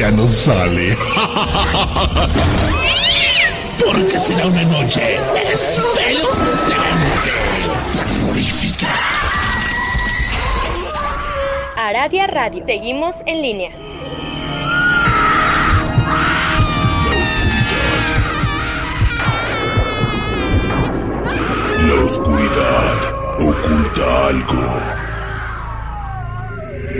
ya no sale. Porque será una noche espeluznante, terrorífica. Aradia Radio. Seguimos en línea. La oscuridad. La oscuridad oculta algo.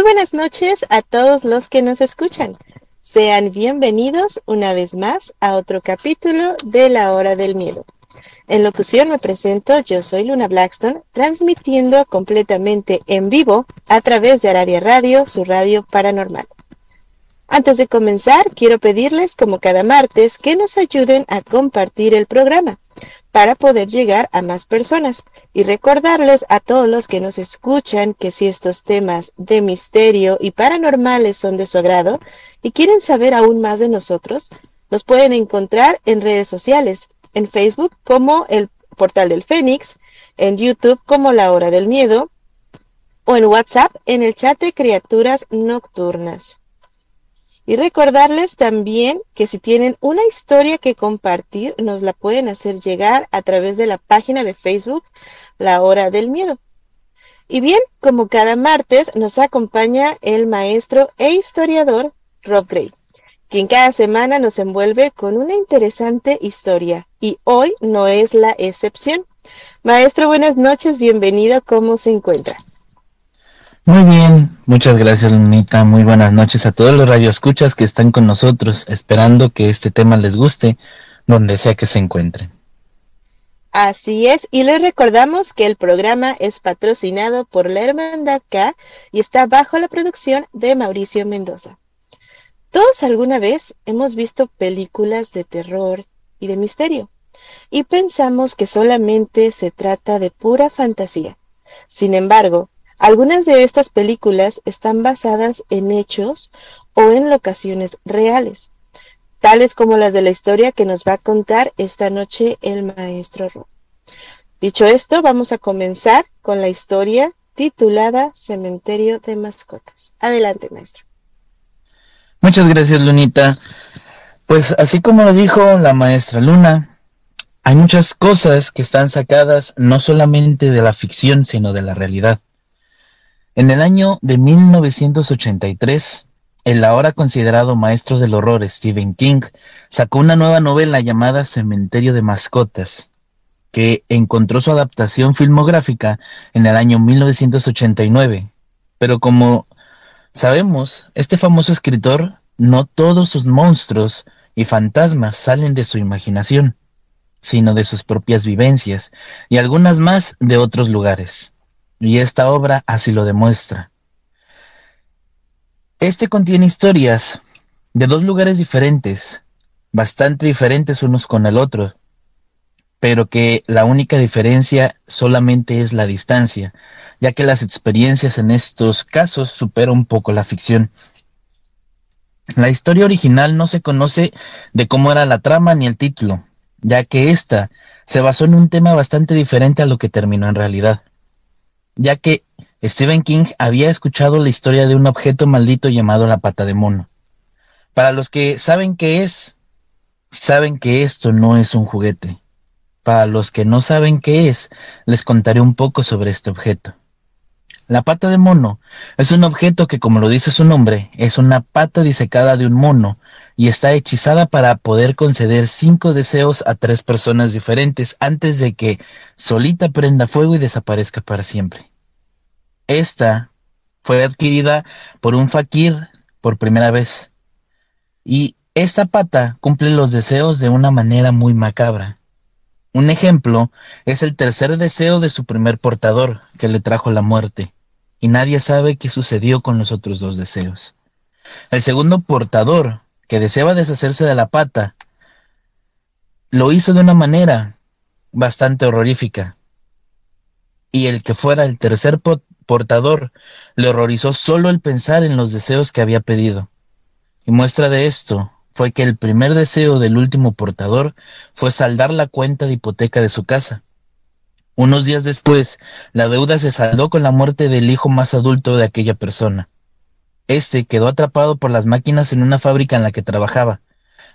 Muy buenas noches a todos los que nos escuchan. Sean bienvenidos una vez más a otro capítulo de La Hora del Miedo. En locución me presento, yo soy Luna Blackstone, transmitiendo completamente en vivo a través de Aradia Radio, su radio paranormal. Antes de comenzar, quiero pedirles, como cada martes, que nos ayuden a compartir el programa para poder llegar a más personas y recordarles a todos los que nos escuchan que si estos temas de misterio y paranormales son de su agrado y quieren saber aún más de nosotros, nos pueden encontrar en redes sociales, en Facebook como el Portal del Fénix, en YouTube como La Hora del Miedo o en WhatsApp en el chat de Criaturas Nocturnas. Y recordarles también que si tienen una historia que compartir, nos la pueden hacer llegar a través de la página de Facebook La Hora del Miedo. Y bien, como cada martes, nos acompaña el maestro e historiador Rob Gray, quien cada semana nos envuelve con una interesante historia. Y hoy no es la excepción. Maestro, buenas noches, bienvenido, ¿cómo se encuentra? Muy bien, muchas gracias Lunita, muy buenas noches a todos los radioescuchas que están con nosotros, esperando que este tema les guste, donde sea que se encuentren. Así es, y les recordamos que el programa es patrocinado por la Hermandad K y está bajo la producción de Mauricio Mendoza. Todos alguna vez hemos visto películas de terror y de misterio, y pensamos que solamente se trata de pura fantasía. Sin embargo, algunas de estas películas están basadas en hechos o en locaciones reales, tales como las de la historia que nos va a contar esta noche el maestro Ro. Dicho esto, vamos a comenzar con la historia titulada Cementerio de Mascotas. Adelante, maestro. Muchas gracias Lunita. Pues así como lo dijo la maestra Luna, hay muchas cosas que están sacadas no solamente de la ficción, sino de la realidad. En el año de 1983, el ahora considerado maestro del horror Stephen King sacó una nueva novela llamada Cementerio de Mascotas, que encontró su adaptación filmográfica en el año 1989. Pero como sabemos, este famoso escritor, no todos sus monstruos y fantasmas salen de su imaginación, sino de sus propias vivencias, y algunas más de otros lugares y esta obra así lo demuestra. Este contiene historias de dos lugares diferentes, bastante diferentes unos con el otro, pero que la única diferencia solamente es la distancia, ya que las experiencias en estos casos superan un poco la ficción. La historia original no se conoce de cómo era la trama ni el título, ya que ésta se basó en un tema bastante diferente a lo que terminó en realidad ya que Stephen King había escuchado la historia de un objeto maldito llamado la pata de mono. Para los que saben qué es, saben que esto no es un juguete. Para los que no saben qué es, les contaré un poco sobre este objeto. La pata de mono es un objeto que, como lo dice su nombre, es una pata disecada de un mono y está hechizada para poder conceder cinco deseos a tres personas diferentes antes de que solita prenda fuego y desaparezca para siempre. Esta fue adquirida por un fakir por primera vez y esta pata cumple los deseos de una manera muy macabra. Un ejemplo es el tercer deseo de su primer portador, que le trajo la muerte y nadie sabe qué sucedió con los otros dos deseos. El segundo portador, que deseaba deshacerse de la pata, lo hizo de una manera bastante horrorífica. Y el que fuera el tercer portador le horrorizó solo el pensar en los deseos que había pedido. Y muestra de esto fue que el primer deseo del último portador fue saldar la cuenta de hipoteca de su casa. Unos días después, la deuda se saldó con la muerte del hijo más adulto de aquella persona. Este quedó atrapado por las máquinas en una fábrica en la que trabajaba.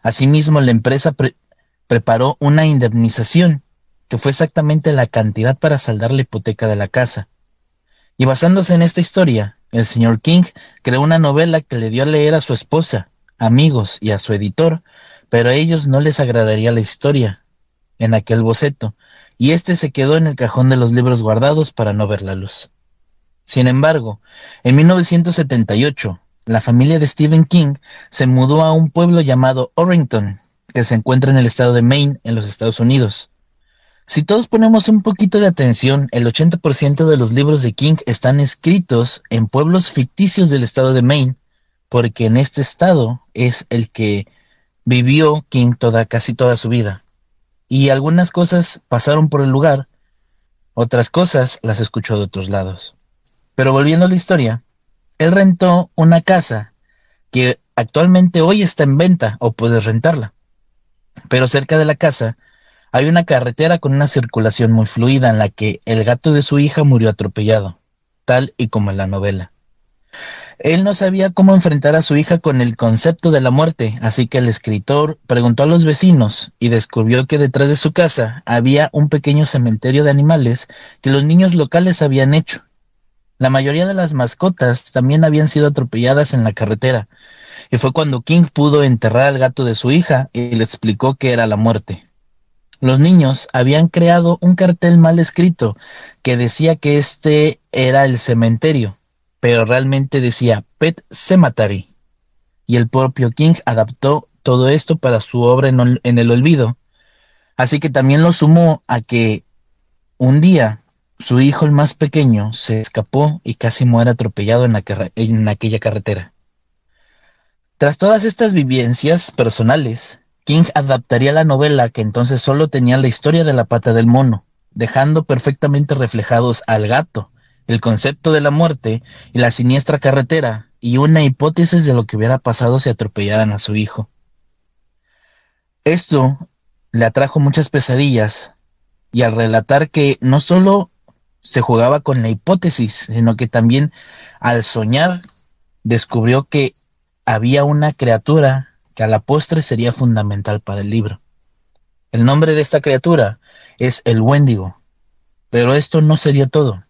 Asimismo, la empresa preparó una indemnización, que fue exactamente la cantidad para saldar la hipoteca de la casa. Y basándose en esta historia, el señor King creó una novela que le dio a leer a su esposa, amigos y a su editor, pero a ellos no les agradaría la historia en aquel boceto, y éste se quedó en el cajón de los libros guardados para no ver la luz. Sin embargo, en 1978, la familia de Stephen King se mudó a un pueblo llamado Orrington, que se encuentra en el estado de Maine, en los Estados Unidos. Si todos ponemos un poquito de atención, el 80% de los libros de King están escritos en pueblos ficticios del estado de Maine, porque en este estado es el que vivió King toda, casi toda su vida y algunas cosas pasaron por el lugar, otras cosas las escuchó de otros lados. Pero volviendo a la historia, él rentó una casa que actualmente hoy está en venta o puedes rentarla. Pero cerca de la casa hay una carretera con una circulación muy fluida en la que el gato de su hija murió atropellado, tal y como en la novela. Él no sabía cómo enfrentar a su hija con el concepto de la muerte, así que el escritor preguntó a los vecinos y descubrió que detrás de su casa había un pequeño cementerio de animales que los niños locales habían hecho. La mayoría de las mascotas también habían sido atropelladas en la carretera, y fue cuando King pudo enterrar al gato de su hija y le explicó que era la muerte. Los niños habían creado un cartel mal escrito que decía que este era el cementerio, pero realmente decía Pet Cemetery. Y el propio King adaptó todo esto para su obra en, el olvido. Así que también lo sumó a que un día su hijo el más pequeño se escapó y casi muere atropellado en, en aquella carretera. Tras todas estas vivencias personales, King adaptaría la novela que entonces solo tenía la historia de la pata del mono, dejando perfectamente reflejados al gato, el concepto de la muerte y la siniestra carretera y una hipótesis de lo que hubiera pasado si atropellaran a su hijo. Esto le atrajo muchas pesadillas y al relatar que no solo se jugaba con la hipótesis, sino que también al soñar descubrió que había una criatura que a la postre sería fundamental para el libro. El nombre de esta criatura es el Wendigo, pero esto no sería todo.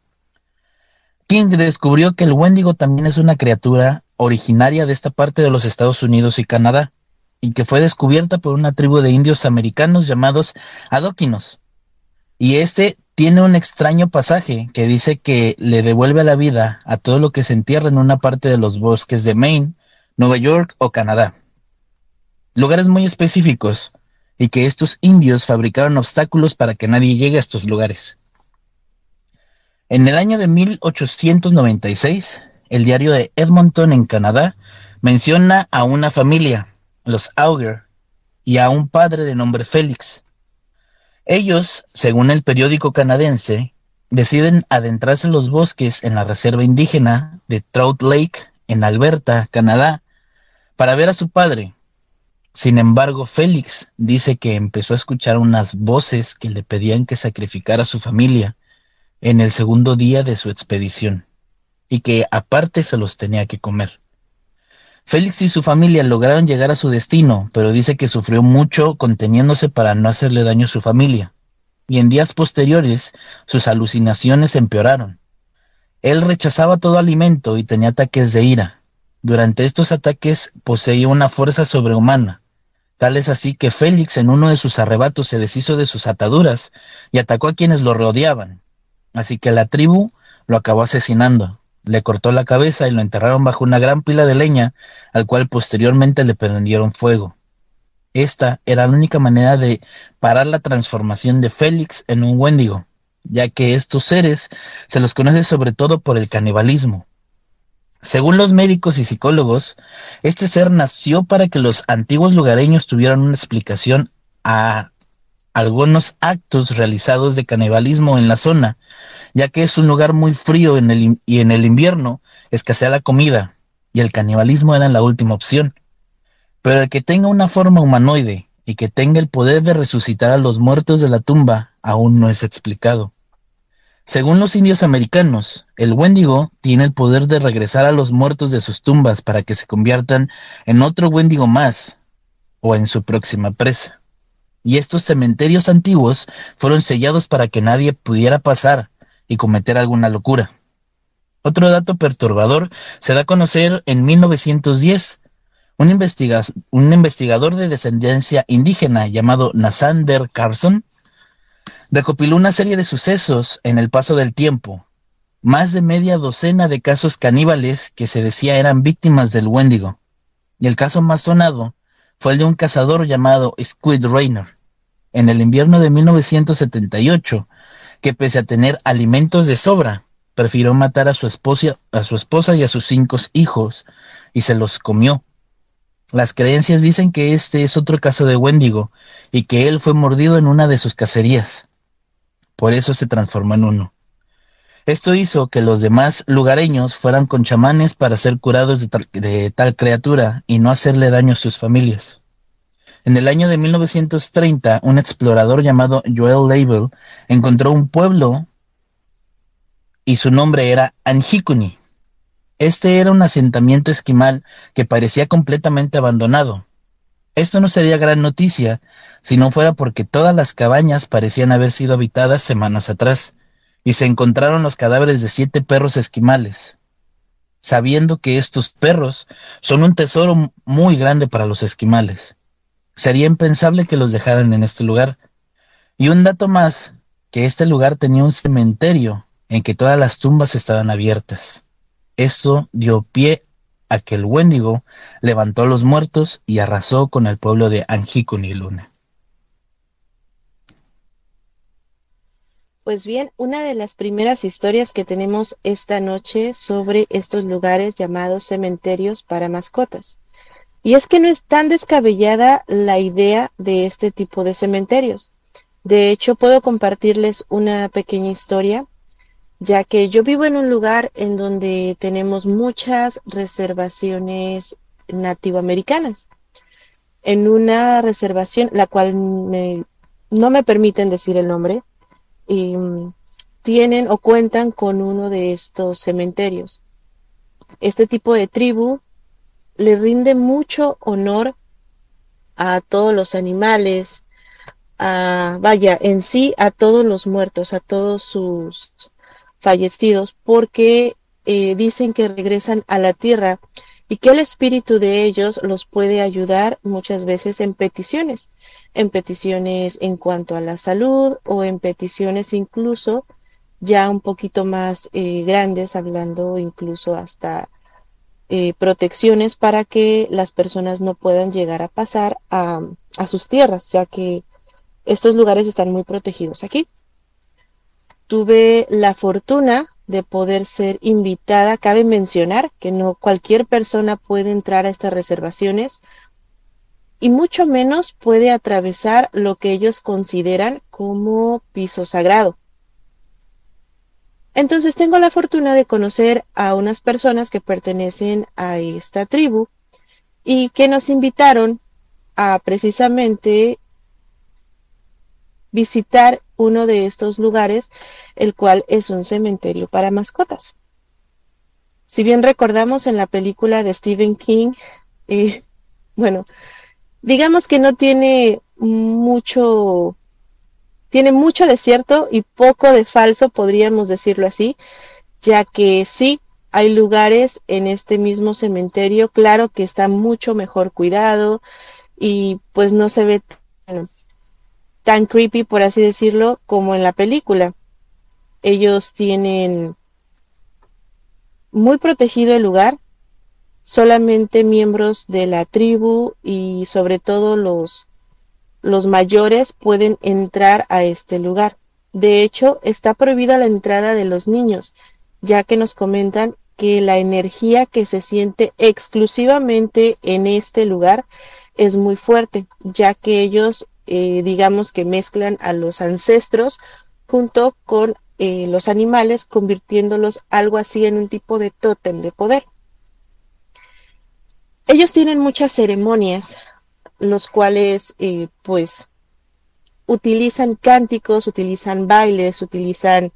King descubrió que el Wendigo también es una criatura originaria de esta parte de los Estados Unidos y Canadá, y que fue descubierta por una tribu de indios americanos llamados Adoquinos. Y este tiene un extraño pasaje que dice que le devuelve la vida a todo lo que se entierra en una parte de los bosques de Maine, Nueva York o Canadá. Lugares muy específicos, y que estos indios fabricaron obstáculos para que nadie llegue a estos lugares. En el año de 1896, el diario de Edmonton en Canadá menciona a una familia, los Auger, y a un padre de nombre Félix. Ellos, según el periódico canadiense, deciden adentrarse en los bosques en la reserva indígena de Trout Lake, en Alberta, Canadá, para ver a su padre. Sin embargo, Félix dice que empezó a escuchar unas voces que le pedían que sacrificara a su familia en el segundo día de su expedición, y que aparte se los tenía que comer. Félix y su familia lograron llegar a su destino, pero dice que sufrió mucho conteniéndose para no hacerle daño a su familia, y en días posteriores sus alucinaciones empeoraron. Él rechazaba todo alimento y tenía ataques de ira. Durante estos ataques poseía una fuerza sobrehumana. Tal es así que Félix en uno de sus arrebatos se deshizo de sus ataduras y atacó a quienes lo rodeaban. Así que la tribu lo acabó asesinando. Le cortó la cabeza y lo enterraron bajo una gran pila de leña, al cual posteriormente le prendieron fuego. Esta era la única manera de parar la transformación de Félix en un Wendigo, ya que estos seres se los conoce sobre todo por el canibalismo. Según los médicos y psicólogos, este ser nació para que los antiguos lugareños tuvieran una explicación a algunos actos realizados de canibalismo en la zona, ya que es un lugar muy frío y en el invierno escasea la comida, y el canibalismo era la última opción. Pero el que tenga una forma humanoide y que tenga el poder de resucitar a los muertos de la tumba aún no es explicado. Según los indios americanos, el Wendigo tiene el poder de regresar a los muertos de sus tumbas para que se conviertan en otro Wendigo más o en su próxima presa. Y estos cementerios antiguos fueron sellados para que nadie pudiera pasar y cometer alguna locura. Otro dato perturbador se da a conocer en 1910 un, investigador de descendencia indígena llamado Nasander Carson recopiló una serie de sucesos en el paso del tiempo, más de media docena de casos caníbales que se decía eran víctimas del Wendigo. Y el caso más sonado fue el de un cazador llamado Squid Rainer, en el invierno de 1978, que pese a tener alimentos de sobra, prefirió matar a su esposa, a su esposa y a sus cinco hijos y se los comió las creencias dicen que este es otro caso de Wendigo y que él fue mordido en una de sus cacerías. Por eso se transformó en uno. Esto hizo que los demás lugareños fueran con chamanes para ser curados de tal, de tal criatura y no hacerle daño a sus familias. En el año de 1930, un explorador llamado Joel Label encontró un pueblo y su nombre era Anjikuni. Este era un asentamiento esquimal que parecía completamente abandonado. Esto no sería gran noticia si no fuera porque todas las cabañas parecían haber sido habitadas semanas atrás, y se encontraron los cadáveres de siete perros esquimales, sabiendo que estos perros son un tesoro muy grande para los esquimales. Sería impensable que los dejaran en este lugar. Y un dato más, que este lugar tenía un cementerio en que todas las tumbas estaban abiertas. Esto dio pie a que el Wendigo levantó a los muertos y arrasó con el pueblo de Anjikuni Luna. Pues bien, una de las primeras historias que tenemos esta noche sobre estos lugares llamados cementerios para mascotas. Y es que no es tan descabellada la idea de este tipo de cementerios. De hecho, puedo compartirles una pequeña historia ya que yo vivo en un lugar en donde tenemos muchas reservaciones nativoamericanas. En una reservación, la cual no me permiten decir el nombre, y, mm, tienen o cuentan con uno de estos cementerios. Este tipo de tribu le rinde mucho honor a todos los animales, a, vaya, en sí a todos los muertos, a todos sus fallecidos porque eh, dicen que regresan a la tierra y que el espíritu de ellos los puede ayudar muchas veces en peticiones, en peticiones en cuanto a la salud o en peticiones incluso ya un poquito más eh, grandes, hablando incluso hasta eh, protecciones para que las personas no puedan llegar a pasar a, a sus tierras, ya que estos lugares están muy protegidos aquí tuve la fortuna de poder ser invitada. Cabe mencionar que no cualquier persona puede entrar a estas reservaciones y mucho menos puede atravesar lo que ellos consideran como piso sagrado. Entonces tengo la fortuna de conocer a unas personas que pertenecen a esta tribu y que nos invitaron a precisamente visitar uno de estos lugares, el cual es un cementerio para mascotas. Si bien recordamos en la película de Stephen King, eh, bueno, digamos que no tiene mucho, tiene mucho de cierto y poco de falso, podríamos decirlo así, ya que sí, hay lugares en este mismo cementerio, claro que está mucho mejor cuidado y pues no se ve tan creepy, por así decirlo, como en la película. Ellos tienen muy protegido el lugar, solamente miembros de la tribu y sobre todo los, los mayores pueden entrar a este lugar. De hecho, está prohibida la entrada de los niños, ya que nos comentan que la energía que se siente exclusivamente en este lugar es muy fuerte, ya que ellos, eh, digamos que mezclan a los ancestros junto con eh, los animales, convirtiéndolos algo así en un tipo de tótem de poder. Ellos tienen muchas ceremonias, los cuales eh, pues utilizan cánticos, utilizan bailes, utilizan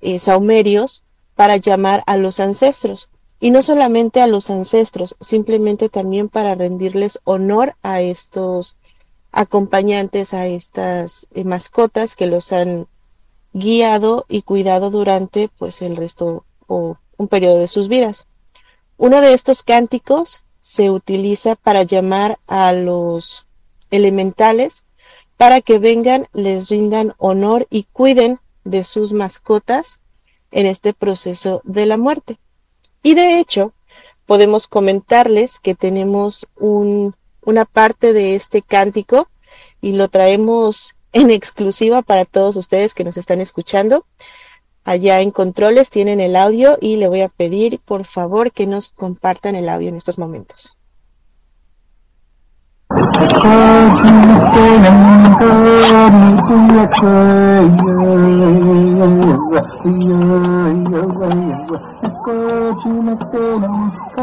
eh, saumerios para llamar a los ancestros. Y no solamente a los ancestros, simplemente también para rendirles honor a estos acompañantes, a estas mascotas que los han guiado y cuidado durante pues el resto o un periodo de sus vidas. Uno de estos cánticos se utiliza para llamar a los elementales para que vengan, les rindan honor y cuiden de sus mascotas en este proceso de la muerte. Y de hecho, podemos comentarles que tenemos un, una parte de este cántico y lo traemos en exclusiva para todos ustedes que nos están escuchando. Allá en controles tienen el audio y le voy a pedir por favor que nos compartan el audio en estos momentos. 可知谁能得你的可呀呀呀呀呀呀！可知那谁能得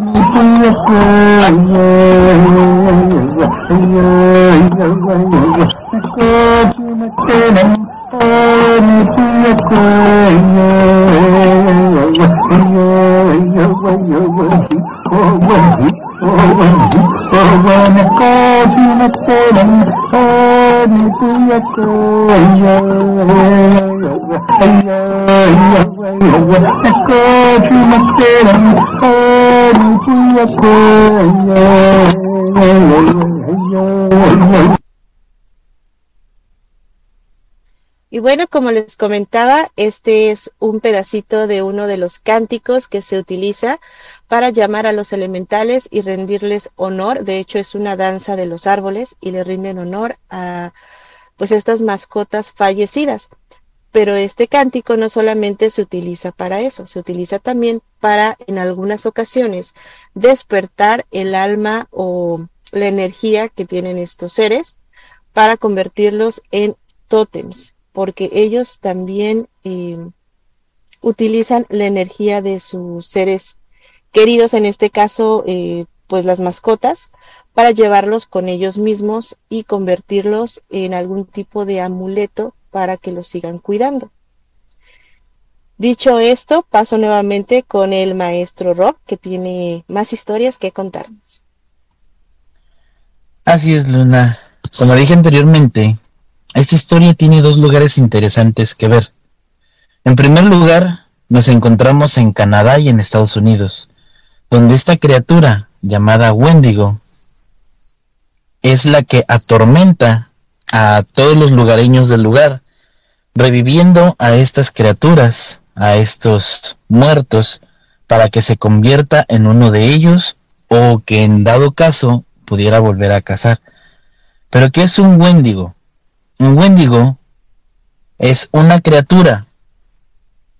你的可呀呀呀呀呀呀呀呀呀！可知那谁能得你的可呀呀呀呀呀呀呀呀呀！我问你。ڀڳوان ڪاشي متون هاني تيڪو اييو Y bueno, como les comentaba, este es un pedacito de uno de los cánticos que se utiliza para llamar a los elementales y rendirles honor. De hecho, es una danza de los árboles y le rinden honor a pues estas mascotas fallecidas. Pero este cántico no solamente se utiliza para eso, se utiliza también para en algunas ocasiones despertar el alma o la energía que tienen estos seres para convertirlos en tótems, porque ellos también eh, utilizan la energía de sus seres queridos, en este caso, eh, pues las mascotas, para llevarlos con ellos mismos y convertirlos en algún tipo de amuleto para que los sigan cuidando. Dicho esto, paso nuevamente con el maestro Rob, que tiene más historias que contarnos. Así es, Luna. Como dije anteriormente, esta historia tiene dos lugares interesantes que ver. En primer lugar, nos encontramos en Canadá y en Estados Unidos, donde esta criatura, llamada Wendigo, es la que atormenta a todos los lugareños del lugar, reviviendo a estas criaturas, a estos muertos, para que se convierta en uno de ellos o que en dado caso pudiera volver a cazar. Pero ¿qué es un Wendigo? Un Wendigo es una criatura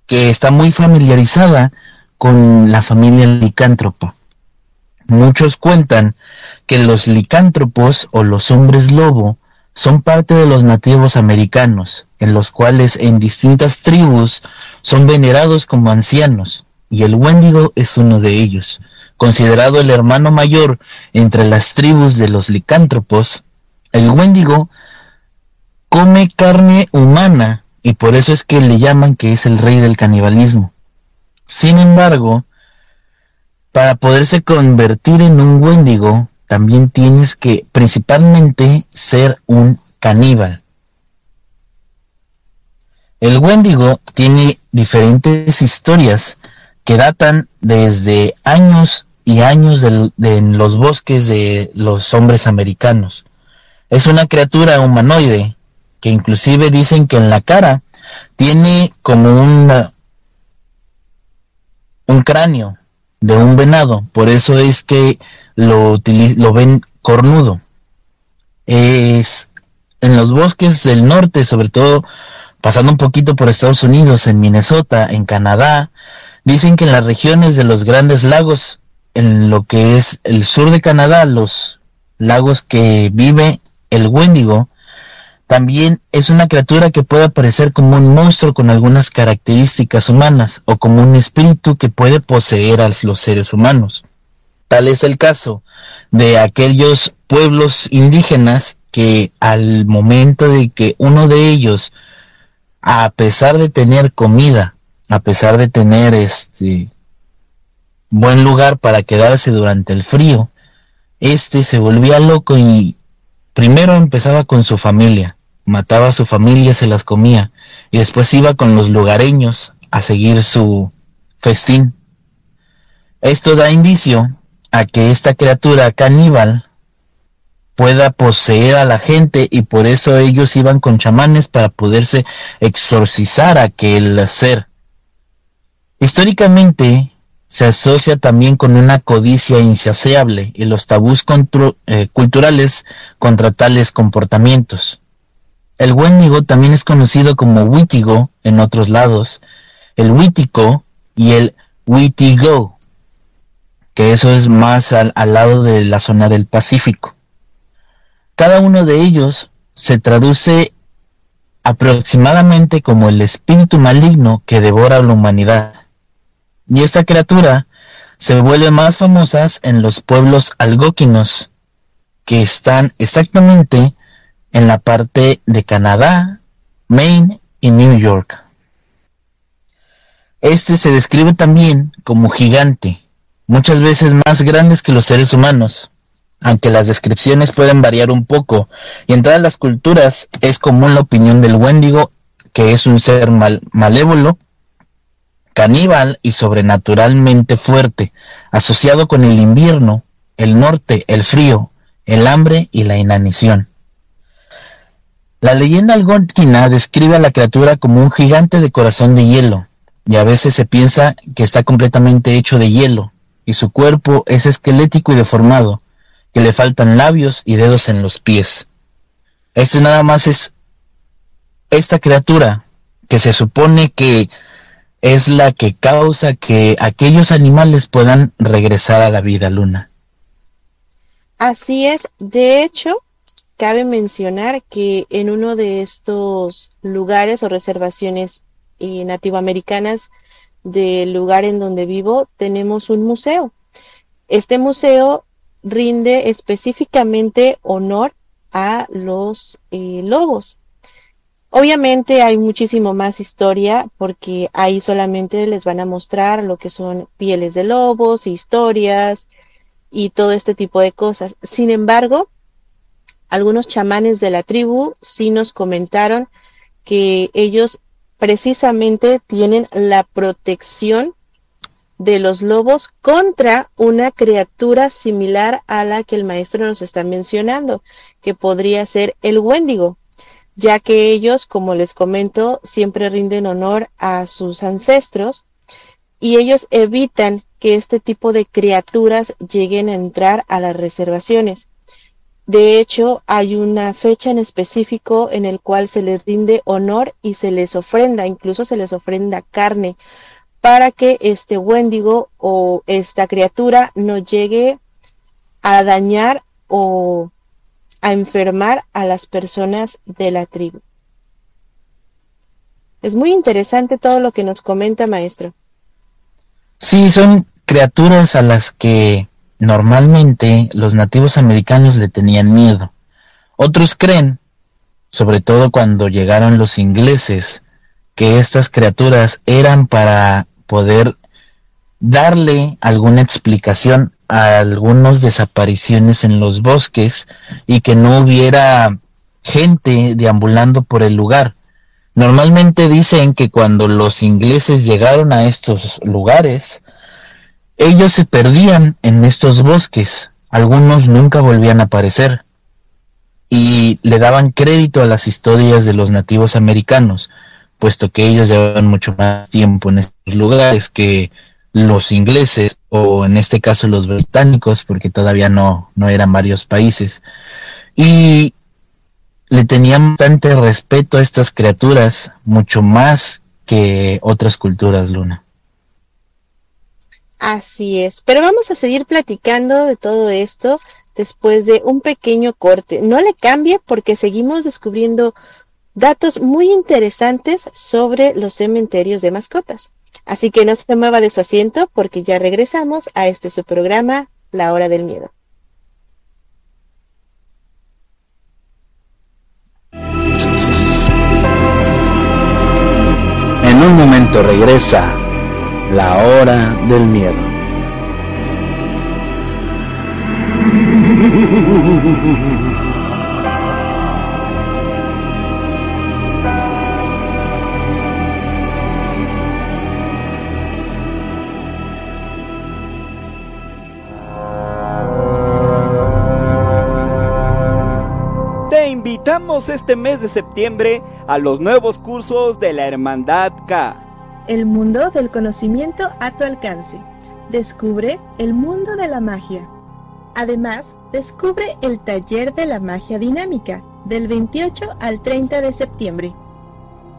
que está muy familiarizada con la familia licántropa. Muchos cuentan que los licántropos o los hombres lobo son parte de los nativos americanos, en los cuales en distintas tribus son venerados como ancianos, y el Wendigo es uno de ellos. Considerado el hermano mayor entre las tribus de los licántropos, el Wendigo come carne humana y por eso es que le llaman que es el rey del canibalismo. Sin embargo, para poderse convertir en un Wendigo, también tienes que principalmente ser un caníbal. El Wendigo tiene diferentes historias que datan desde años y años en los bosques de los hombres americanos. Es una criatura humanoide que inclusive dicen que en la cara tiene como un, un cráneo de un venado, por eso es que lo, lo ven cornudo. Es en los bosques del norte, sobre todo pasando un poquito por Estados Unidos, en Minnesota, en Canadá, dicen que en las regiones de los grandes lagos, en lo que es el sur de Canadá, los lagos que vive el Wendigo, también es una criatura que puede aparecer como un monstruo con algunas características humanas o como un espíritu que puede poseer a los seres humanos. Tal es el caso de aquellos pueblos indígenas que al momento de que uno de ellos, a pesar de tener comida, a pesar de tener este buen lugar para quedarse durante el frío, este se volvía loco y primero empezaba con su familia, mataba a su familia, se las comía, y después iba con los lugareños a seguir su festín. Esto da indicio a que esta criatura caníbal pueda poseer a la gente y por eso ellos iban con chamanes para poderse exorcizar a aquel ser. Históricamente se asocia también con una codicia insaciable y los tabús eh, culturales contra tales comportamientos. El Wendigo también es conocido como Witigo en otros lados, el Witico y el Witigo, que eso es más al, al lado de la zona del Pacífico. Cada uno de ellos se traduce aproximadamente como el espíritu maligno que devora a la humanidad. Y esta criatura se vuelve más famosa en los pueblos algóquinos, que están exactamente en la parte de Canadá, Maine y New York. Este se describe también como gigante, muchas veces más grandes que los seres humanos, aunque las descripciones pueden variar un poco, y en todas las culturas es común la opinión del Wendigo, que es un ser malévolo, caníbal y sobrenaturalmente fuerte, asociado con el invierno, el norte, el frío, el hambre y la inanición. La leyenda algonquina describe a la criatura como un gigante de corazón de hielo, y a veces se piensa que está completamente hecho de hielo, y su cuerpo es esquelético y deformado, que le faltan labios y dedos en los pies. Este nada más es esta criatura que se supone que es la que causa que aquellos animales puedan regresar a la vida luna. Así es, de hecho, Cabe mencionar que en uno de estos lugares o reservaciones eh, nativoamericanas del lugar en donde vivo tenemos un museo. Este museo rinde específicamente honor a los eh, lobos. Obviamente hay muchísimo más historia porque ahí solamente les van a mostrar lo que son pieles de lobos, historias y todo este tipo de cosas. Sin embargo, algunos chamanes de la tribu sí nos comentaron que ellos precisamente tienen la protección de los lobos contra una criatura similar a la que el maestro nos está mencionando, que podría ser el Wendigo, ya que ellos, como les comento, siempre rinden honor a sus ancestros y ellos evitan que este tipo de criaturas lleguen a entrar a las reservaciones. De hecho, hay una fecha en específico en el cual se les rinde honor y se les ofrenda, incluso se les ofrenda carne, para que este Wendigo o esta criatura no llegue a dañar o a enfermar a las personas de la tribu. Es muy interesante todo lo que nos comenta, maestro. Sí, son criaturas a las que Normalmente los nativos americanos le tenían miedo. Otros creen, sobre todo cuando llegaron los ingleses, que estas criaturas eran para poder darle alguna explicación a algunas desapariciones en los bosques y que no hubiera gente deambulando por el lugar. Normalmente dicen que cuando los ingleses llegaron a estos lugares, ellos se perdían en estos bosques, algunos nunca volvían a aparecer y le daban crédito a las historias de los nativos americanos, puesto que ellos llevaban mucho más tiempo en estos lugares que los ingleses o en este caso los británicos, porque todavía no, no eran varios países. Y le tenían bastante respeto a estas criaturas, mucho más que otras culturas, Luna. Así es, pero vamos a seguir platicando de todo esto después de un pequeño corte. No le cambie porque seguimos descubriendo datos muy interesantes sobre los cementerios de mascotas. Así que no se mueva de su asiento porque ya regresamos a este su programa, La Hora del Miedo. En un momento regresa la hora del miedo. invitamos este mes de septiembre a los nuevos cursos de la Hermandad K. El mundo del conocimiento a tu alcance. Descubre el mundo de la magia. Además, descubre el taller de la magia dinámica del 28 al 30 de septiembre.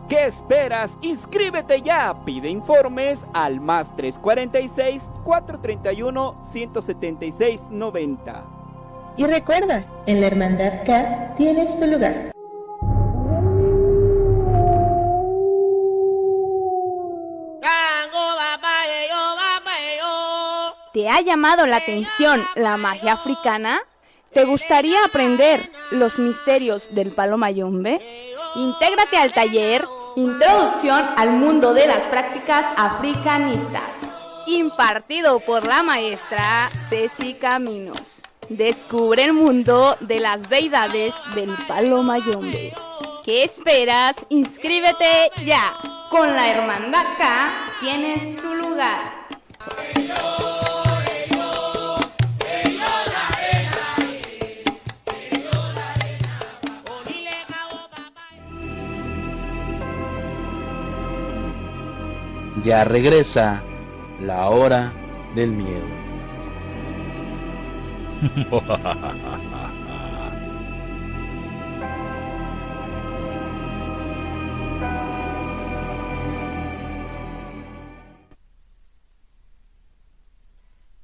¿Qué esperas? Inscríbete ya. Pide informes al más 346 431 176 90. Y recuerda, en la Hermandad K tienes tu lugar. ¿Te ha llamado la atención la magia africana? ¿Te gustaría aprender los misterios del palo mayombe? Intégrate al taller Introducción al mundo de las prácticas africanistas, impartido por la maestra Ceci Caminos. Descubre el mundo de las deidades del palo mayombe. ¿Qué esperas? Inscríbete ya. Con la Hermandad K tienes tu lugar. Ya regresa la hora del miedo.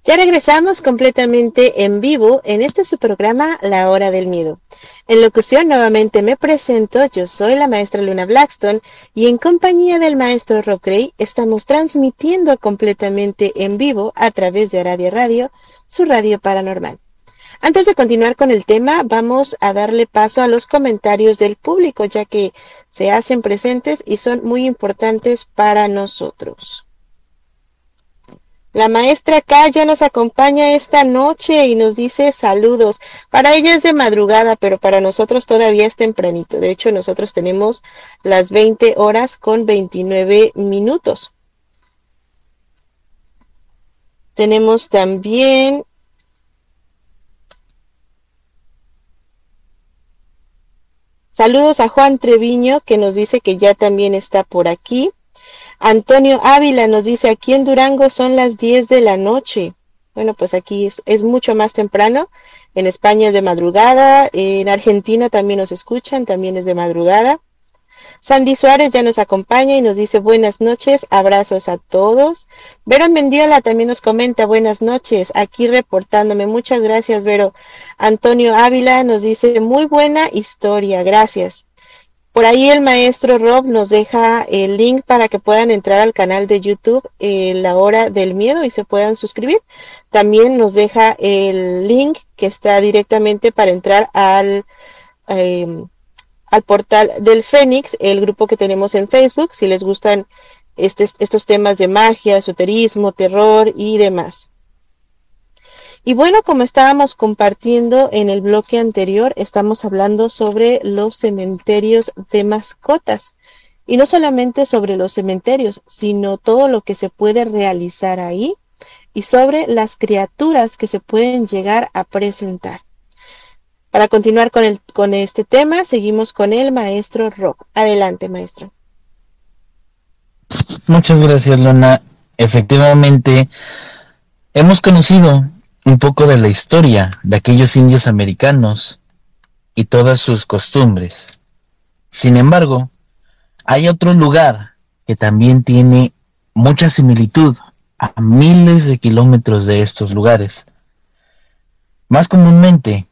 Ya regresamos completamente en vivo en este su programa La Hora del Miedo. En locución nuevamente me presento, yo soy la maestra Luna Blackstone y en compañía del maestro Rob Gray estamos transmitiendo completamente en vivo a través de Aradia Radio, su radio paranormal. Antes de continuar con el tema, vamos a darle paso a los comentarios del público, ya que se hacen presentes y son muy importantes para nosotros. La maestra ya nos acompaña esta noche y nos dice saludos. Para ella es de madrugada, pero para nosotros todavía es tempranito. De hecho, nosotros tenemos las 20 horas con 29 minutos. Tenemos también Saludos a Juan Treviño que nos dice que ya también está por aquí. Antonio Ávila nos dice aquí en Durango son las 10 de la noche. Bueno, pues aquí es, es, mucho más temprano. En España es de madrugada. En Argentina también nos escuchan, también es de madrugada. Sandy Suárez ya nos acompaña y nos dice buenas noches, abrazos a todos. Vero Mendiola también nos comenta buenas noches, aquí reportándome. Muchas gracias, Vero. Antonio Ávila nos dice muy buena historia, gracias. Por ahí el maestro Rob nos deja el link para que puedan entrar al canal de YouTube en La Hora del Miedo y se puedan suscribir. También nos deja el link que está directamente para entrar al... Eh, al portal del Fénix, el grupo que tenemos en Facebook, si les gustan estos temas de magia, esoterismo, terror y demás. Y bueno, como estábamos compartiendo en el bloque anterior, estamos hablando sobre los cementerios de mascotas. Y no solamente sobre los cementerios, sino todo lo que se puede realizar ahí y sobre las criaturas que se pueden llegar a presentar. Para continuar con, el, con este tema, seguimos con el maestro Rock. Adelante, maestro. Muchas gracias, Luna. Efectivamente, hemos conocido un poco de la historia de aquellos indios americanos y todas sus costumbres. Sin embargo, hay otro lugar que también tiene mucha similitud a miles de kilómetros de estos lugares. Más comúnmente,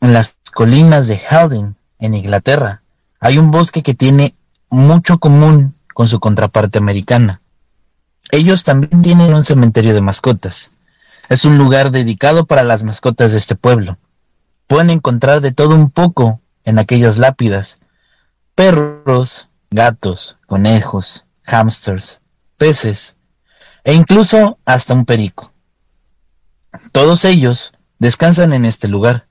en las colinas de Halding, en Inglaterra, hay un bosque que tiene mucho común con su contraparte americana. Ellos también tienen un cementerio de mascotas. Es un lugar dedicado para las mascotas de este pueblo. Pueden encontrar de todo un poco en aquellas lápidas. Perros, gatos, conejos, hámsters, peces e incluso hasta un perico. Todos ellos descansan en este lugar.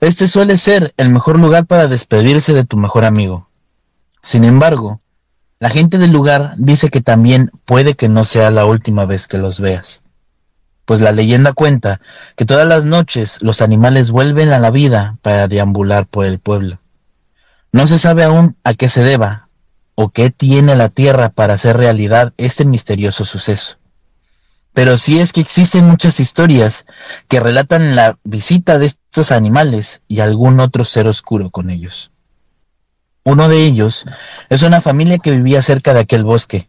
Este suele ser el mejor lugar para despedirse de tu mejor amigo. Sin embargo, la gente del lugar dice que también puede que no sea la última vez que los veas. Pues la leyenda cuenta que todas las noches los animales vuelven a la vida para deambular por el pueblo. No se sabe aún a qué se deba o qué tiene la tierra para hacer realidad este misterioso suceso. Pero sí es que existen muchas historias que relatan la visita de estos animales y algún otro ser oscuro con ellos. Uno de ellos es una familia que vivía cerca de aquel bosque.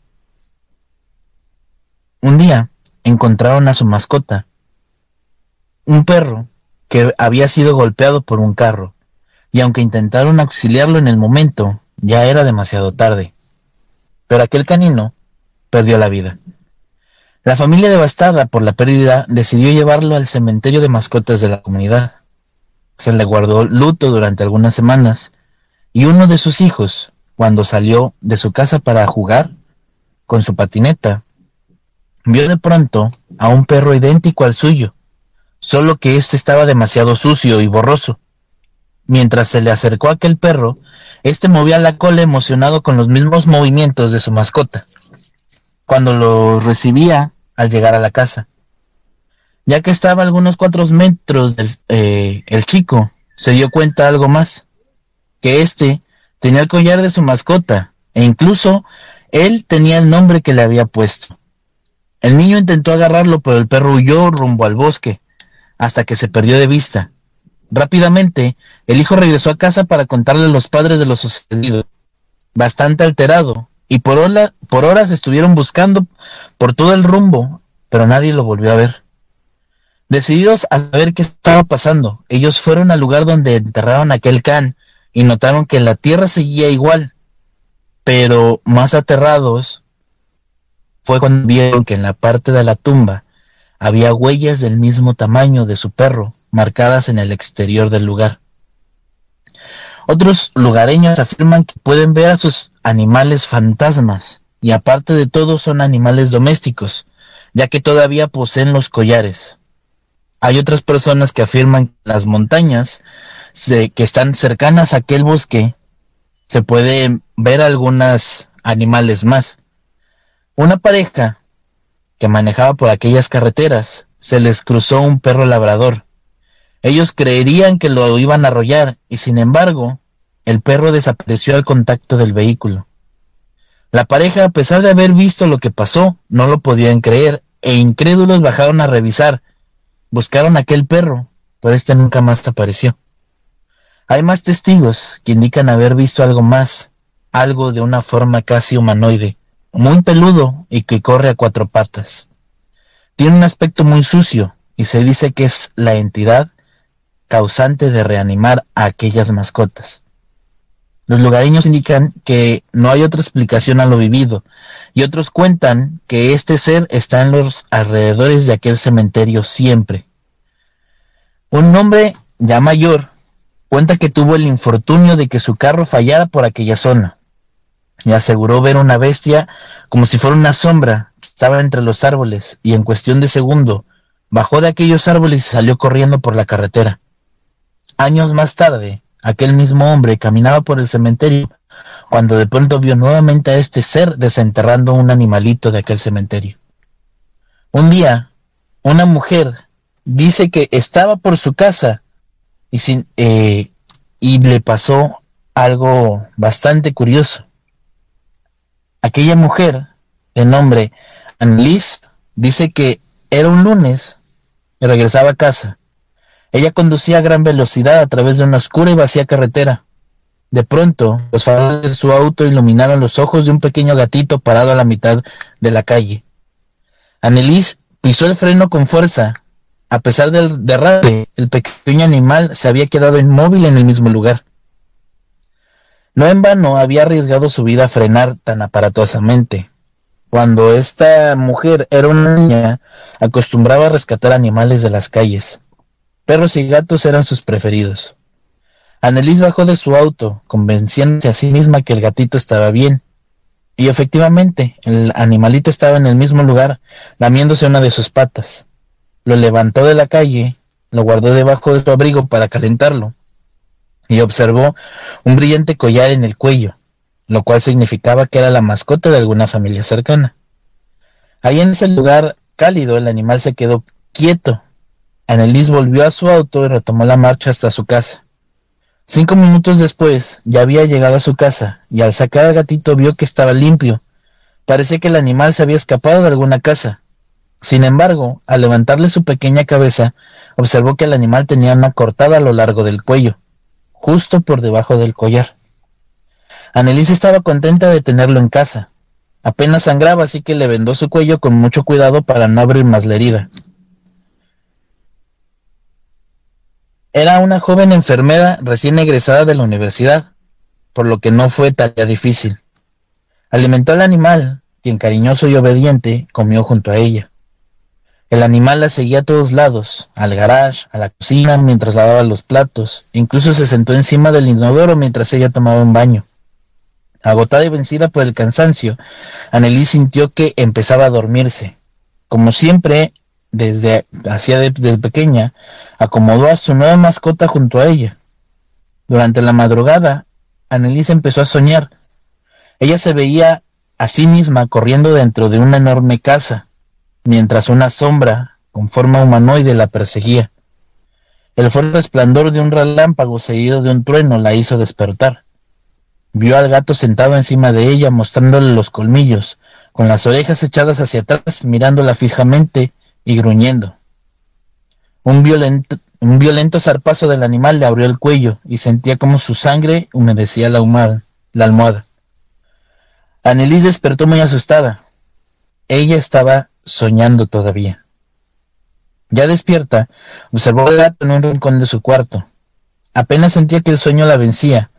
Un día encontraron a su mascota, un perro que había sido golpeado por un carro, y aunque intentaron auxiliarlo en el momento, ya era demasiado tarde. Pero aquel canino perdió la vida. La familia devastada por la pérdida decidió llevarlo al cementerio de mascotas de la comunidad. Se le guardó luto durante algunas semanas y uno de sus hijos, cuando salió de su casa para jugar con su patineta, vio de pronto a un perro idéntico al suyo, solo que éste estaba demasiado sucio y borroso. Mientras se le acercó a aquel perro, éste movía la cola emocionado con los mismos movimientos de su mascota. Cuando lo recibía, al llegar a la casa. Ya que estaba a algunos cuatro metros del eh, el chico, se dio cuenta algo más, que éste tenía el collar de su mascota, e incluso él tenía el nombre que le había puesto. El niño intentó agarrarlo, pero el perro huyó rumbo al bosque, hasta que se perdió de vista. Rápidamente, el hijo regresó a casa para contarle a los padres de lo sucedido. Bastante alterado, y por, horas estuvieron buscando por todo el rumbo, pero nadie lo volvió a ver. Decididos a saber qué estaba pasando, ellos fueron al lugar donde enterraron aquel can y notaron que la tierra seguía igual, pero más aterrados fue cuando vieron que en la parte de la tumba había huellas del mismo tamaño de su perro marcadas en el exterior del lugar. Otros lugareños afirman que pueden ver a sus animales fantasmas y aparte de todo son animales domésticos, ya que todavía poseen los collares. Hay otras personas que afirman que las montañas que están cercanas a aquel bosque se pueden ver algunos animales más. Una pareja que manejaba por aquellas carreteras se les cruzó un perro labrador ellos creerían que lo iban a arrollar y sin embargo, el perro desapareció al contacto del vehículo. La pareja, a pesar de haber visto lo que pasó, no lo podían creer e incrédulos bajaron a revisar. Buscaron a aquel perro, pero este nunca más apareció. Hay más testigos que indican haber visto algo más, algo de una forma casi humanoide, muy peludo y que corre a cuatro patas. Tiene un aspecto muy sucio y se dice que es la entidad causante de reanimar a aquellas mascotas. Los lugareños indican que no hay otra explicación a lo vivido, y otros cuentan que este ser está en los alrededores de aquel cementerio siempre. Un hombre ya mayor cuenta que tuvo el infortunio de que su carro fallara por aquella zona, y aseguró ver una bestia como si fuera una sombra que estaba entre los árboles, y en cuestión de segundo bajó de aquellos árboles y salió corriendo por la carretera. Años más tarde, aquel mismo hombre caminaba por el cementerio cuando de pronto vio nuevamente a este ser desenterrando un animalito de aquel cementerio. Un día, una mujer dice que estaba por su casa y, sin, eh, y le pasó algo bastante curioso. Aquella mujer, de nombre Annelise, dice que era un lunes y regresaba a casa. Ella conducía a gran velocidad a través de una oscura y vacía carretera. De pronto, los faroles de su auto iluminaron los ojos de un pequeño gatito parado a la mitad de la calle. Annelise pisó el freno con fuerza. A pesar del derrape, el pequeño animal se había quedado inmóvil en el mismo lugar. No en vano había arriesgado su vida a frenar tan aparatosamente. Cuando esta mujer era una niña, acostumbraba a rescatar animales de las calles. Perros y gatos eran sus preferidos. Annelies bajó de su auto, convenciéndose a sí misma que el gatito estaba bien. Y efectivamente, el animalito estaba en el mismo lugar, lamiéndose una de sus patas. Lo levantó de la calle, lo guardó debajo de su abrigo para calentarlo, y observó un brillante collar en el cuello, lo cual significaba que era la mascota de alguna familia cercana. Ahí en ese lugar cálido el animal se quedó quieto. Annelies volvió a su auto y retomó la marcha hasta su casa. Cinco minutos después ya había llegado a su casa y al sacar al gatito vio que estaba limpio. Parece que el animal se había escapado de alguna casa. Sin embargo, al levantarle su pequeña cabeza, observó que el animal tenía una cortada a lo largo del cuello, justo por debajo del collar. Annelise estaba contenta de tenerlo en casa. Apenas sangraba, así que le vendó su cuello con mucho cuidado para no abrir más la herida. Era una joven enfermera recién egresada de la universidad, por lo que no fue tarea difícil. Alimentó al animal, quien cariñoso y obediente comió junto a ella. El animal la seguía a todos lados, al garage, a la cocina, mientras lavaba los platos, incluso se sentó encima del inodoro mientras ella tomaba un baño. Agotada y vencida por el cansancio, Annelies sintió que empezaba a dormirse. Como siempre, desde hacía desde pequeña, acomodó a su nueva mascota junto a ella. Durante la madrugada, Annelies empezó a soñar. Ella se veía a sí misma corriendo dentro de una enorme casa, mientras una sombra con forma humanoide la perseguía. El fuerte resplandor de un relámpago seguido de un trueno la hizo despertar. Vio al gato sentado encima de ella mostrándole los colmillos, con las orejas echadas hacia atrás, mirándola fijamente y gruñendo. Un violento, un violento zarpazo del animal le abrió el cuello y sentía como su sangre humedecía la, la almohada. Annelise despertó muy asustada. Ella estaba soñando todavía. Ya despierta, observó al gato en un rincón de su cuarto. Apenas sentía que el sueño la vencía,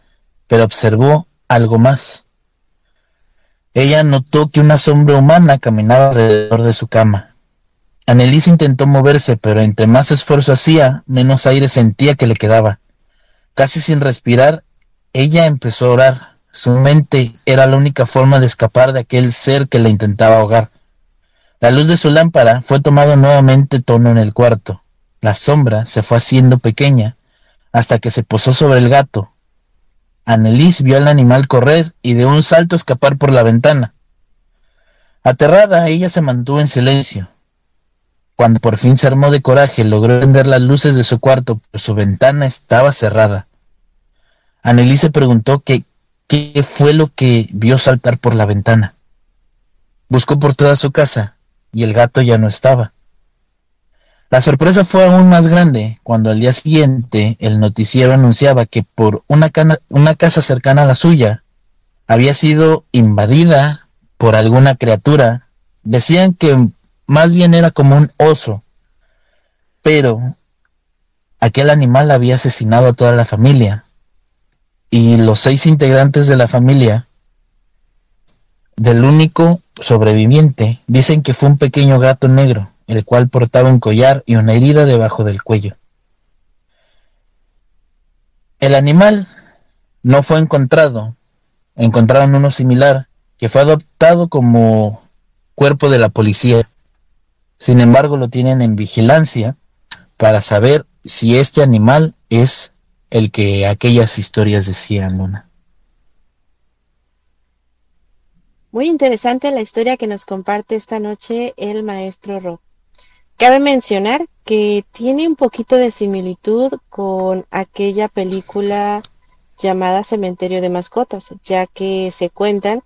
pero observó algo más. Ella notó que una sombra humana caminaba alrededor de su cama. Annelise intentó moverse, pero entre más esfuerzo hacía, menos aire sentía que le quedaba. Casi sin respirar, ella empezó a orar. Su mente era la única forma de escapar de aquel ser que la intentaba ahogar. La luz de su lámpara fue tomando nuevamente tono en el cuarto. La sombra se fue haciendo pequeña hasta que se posó sobre el gato. Annelise vio al animal correr y de un salto escapar por la ventana. Aterrada, ella se mantuvo en silencio. Cuando por fin se armó de coraje, logró prender las luces de su cuarto, pero su ventana estaba cerrada. Annelise preguntó qué fue lo que vio saltar por la ventana. Buscó por toda su casa, y el gato ya no estaba. La sorpresa fue aún más grande cuando al día siguiente el noticiero anunciaba que por una, una casa cercana a la suya había sido invadida por alguna criatura. Decían que más bien era como un oso, pero aquel animal había asesinado a toda la familia y los seis integrantes de la familia del único sobreviviente dicen que fue un pequeño gato negro, el cual portaba un collar y una herida debajo del cuello. El animal no fue encontrado, encontraron uno similar que fue adoptado como cuerpo de la policía. Sin embargo, lo tienen en vigilancia para saber si este animal es el que aquellas historias decían, Luna. Muy interesante la historia que nos comparte esta noche el maestro Rob. Cabe mencionar que tiene un poquito de similitud con aquella película llamada Cementerio de Mascotas, ya que se cuentan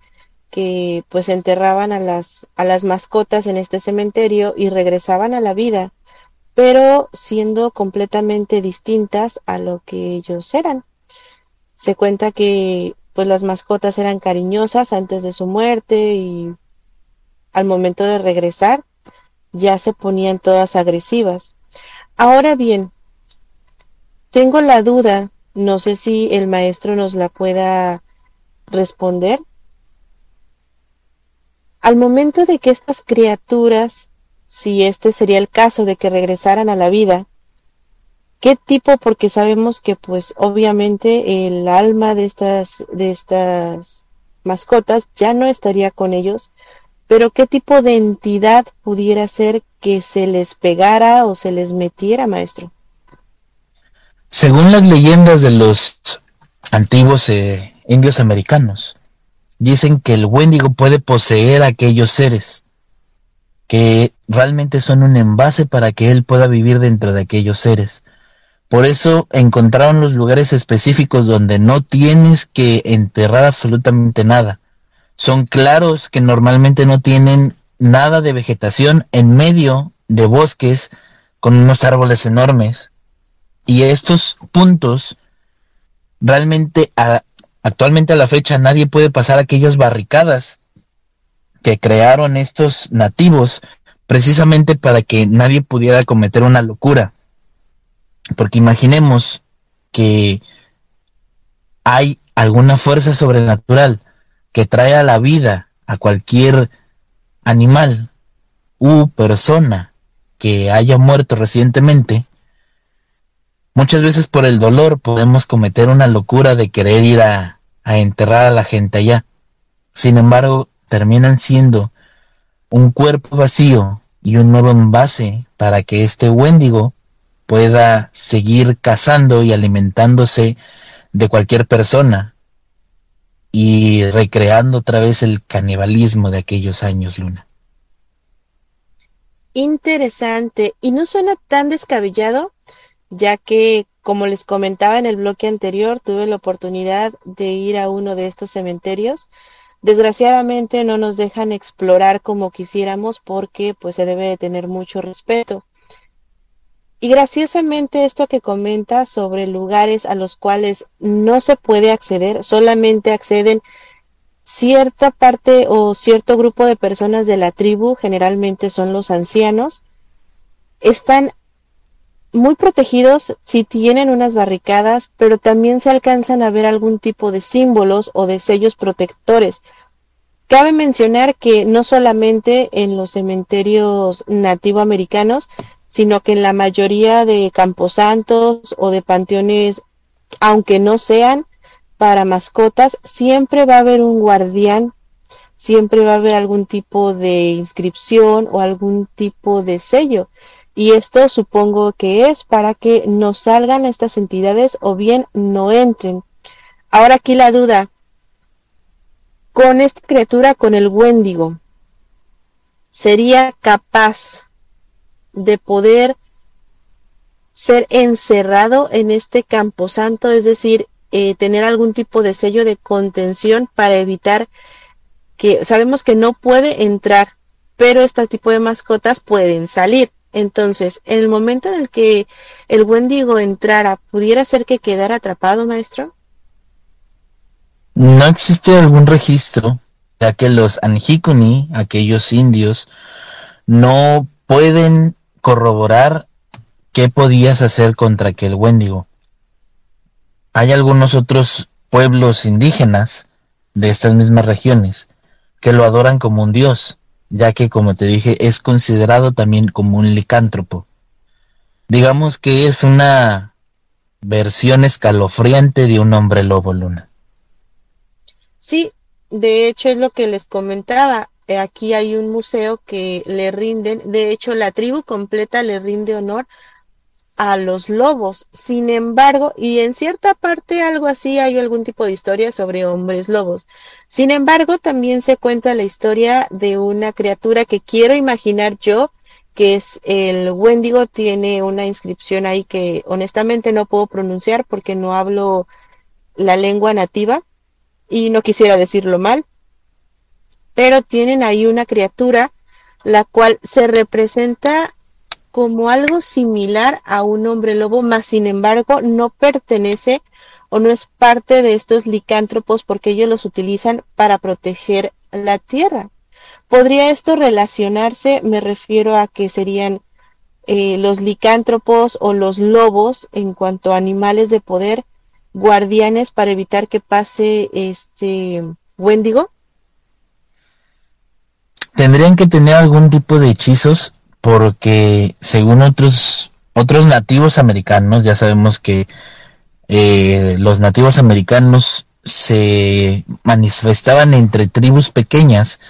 que pues enterraban a las, a las mascotas en este cementerio y regresaban a la vida, pero siendo completamente distintas a lo que ellos eran. Se cuenta que pues las mascotas eran cariñosas antes de su muerte y al momento de regresar ya se ponían todas agresivas. Ahora bien, tengo la duda, no sé si el maestro nos la pueda responder, al momento de que estas criaturas, si este sería el caso de que regresaran a la vida, ¿qué tipo? Porque sabemos que pues obviamente el alma de estas, de estas mascotas ya no estaría con ellos, pero ¿qué tipo de entidad pudiera ser que se les pegara o se les metiera, maestro? Según las leyendas de los antiguos eh, indios americanos, dicen que el Wendigo puede poseer a aquellos seres que realmente son un envase para que él pueda vivir dentro de aquellos seres. Por eso encontraron los lugares específicos donde no tienes que enterrar absolutamente nada. Son claros que normalmente no tienen nada de vegetación en medio de bosques con unos árboles enormes. Y estos puntos realmente Actualmente a la fecha nadie puede pasar aquellas barricadas que crearon estos nativos precisamente para que nadie pudiera cometer una locura. Porque imaginemos que hay alguna fuerza sobrenatural que trae a la vida a cualquier animal u persona que haya muerto recientemente Muchas veces por el dolor podemos cometer una locura de querer ir a, enterrar a la gente allá. Sin embargo, terminan siendo un cuerpo vacío y un nuevo envase para que este Wendigo pueda seguir cazando y alimentándose de cualquier persona y recreando otra vez el canibalismo de aquellos años, Luna. Interesante. ¿Y no suena tan descabellado? ya que, como les comentaba en el bloque anterior, tuve la oportunidad de ir a uno de estos cementerios. Desgraciadamente no nos dejan explorar como quisiéramos porque pues se debe de tener mucho respeto. Y graciosamente esto que comenta sobre lugares a los cuales no se puede acceder, solamente acceden cierta parte o cierto grupo de personas de la tribu, generalmente son los ancianos, están muy protegidos si tienen unas barricadas, pero también se alcanzan a ver algún tipo de símbolos o de sellos protectores. Cabe mencionar que no solamente en los cementerios nativoamericanos, sino que en la mayoría de camposantos o de panteones, aunque no sean para mascotas, siempre va a haber un guardián, siempre va a haber algún tipo de inscripción o algún tipo de sello. Y esto supongo que es para que no salgan estas entidades o bien no entren. Ahora aquí la duda. Con esta criatura, con el Wendigo, ¿sería capaz de poder ser encerrado en este camposanto? Es decir, eh, tener algún tipo de sello de contención para evitar que sabemos que no puede entrar, pero este tipo de mascotas pueden salir. Entonces, en el momento en el que el Wendigo entrara, ¿pudiera ser que quedara atrapado, maestro? No existe algún registro, ya que los Anjikuni, aquellos indios, no pueden corroborar qué podías hacer contra aquel Wendigo. Hay algunos otros pueblos indígenas de estas mismas regiones que lo adoran como un dios, ya que como te dije es considerado también como un licántropo. Digamos que es una versión escalofriante de un hombre lobo luna. Sí, de hecho es lo que les comentaba. Aquí hay un museo que le rinden, de hecho la tribu completa le rinde honor a los lobos. Sin embargo, y en cierta parte algo así hay algún tipo de historia sobre hombres lobos. Sin embargo, también se cuenta la historia de una criatura que quiero imaginar yo, que es el Wendigo, tiene una inscripción ahí que honestamente no puedo pronunciar porque no hablo la lengua nativa y no quisiera decirlo mal, pero tienen ahí una criatura la cual se representa como algo similar a un hombre lobo, más sin embargo no pertenece o no es parte de estos licántropos porque ellos los utilizan para proteger la tierra. ¿Podría esto relacionarse? Me refiero a que serían eh, los licántropos o los lobos en cuanto a animales de poder, guardianes para evitar que pase este Wendigo. Tendrían que tener algún tipo de hechizos porque según otros otros nativos americanos, ya sabemos que eh, los nativos americanos se manifestaban entre tribus pequeñas,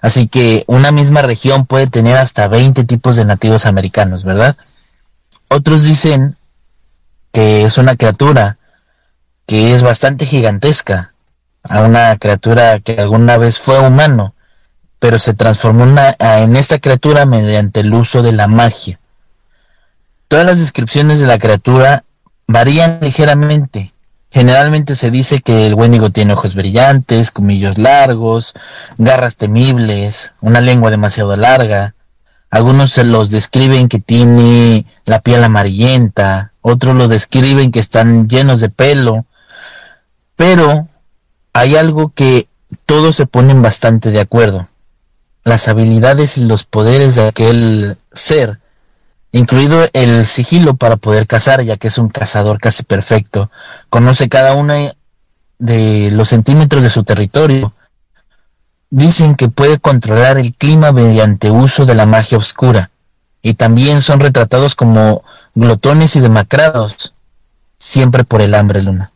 así que una misma región puede tener hasta 20 tipos de nativos americanos, ¿verdad? Otros dicen que es una criatura que es bastante gigantesca, a una criatura que alguna vez fue humano pero se transformó en esta criatura mediante el uso de la magia. Todas las descripciones de la criatura varían ligeramente. Generalmente se dice que el Wendigo tiene ojos brillantes, comillos largos, garras temibles, una lengua demasiado larga. Algunos se los describen que tiene la piel amarillenta, otros lo describen que están llenos de pelo. Pero hay algo que todos se ponen bastante de acuerdo las habilidades y los poderes de aquel ser, incluido el sigilo para poder cazar, ya que es un cazador casi perfecto. Conoce cada uno de los centímetros de su territorio. Dicen que puede controlar el clima mediante uso de la magia oscura. Y también son retratados como glotones y demacrados, siempre por el hambre luna.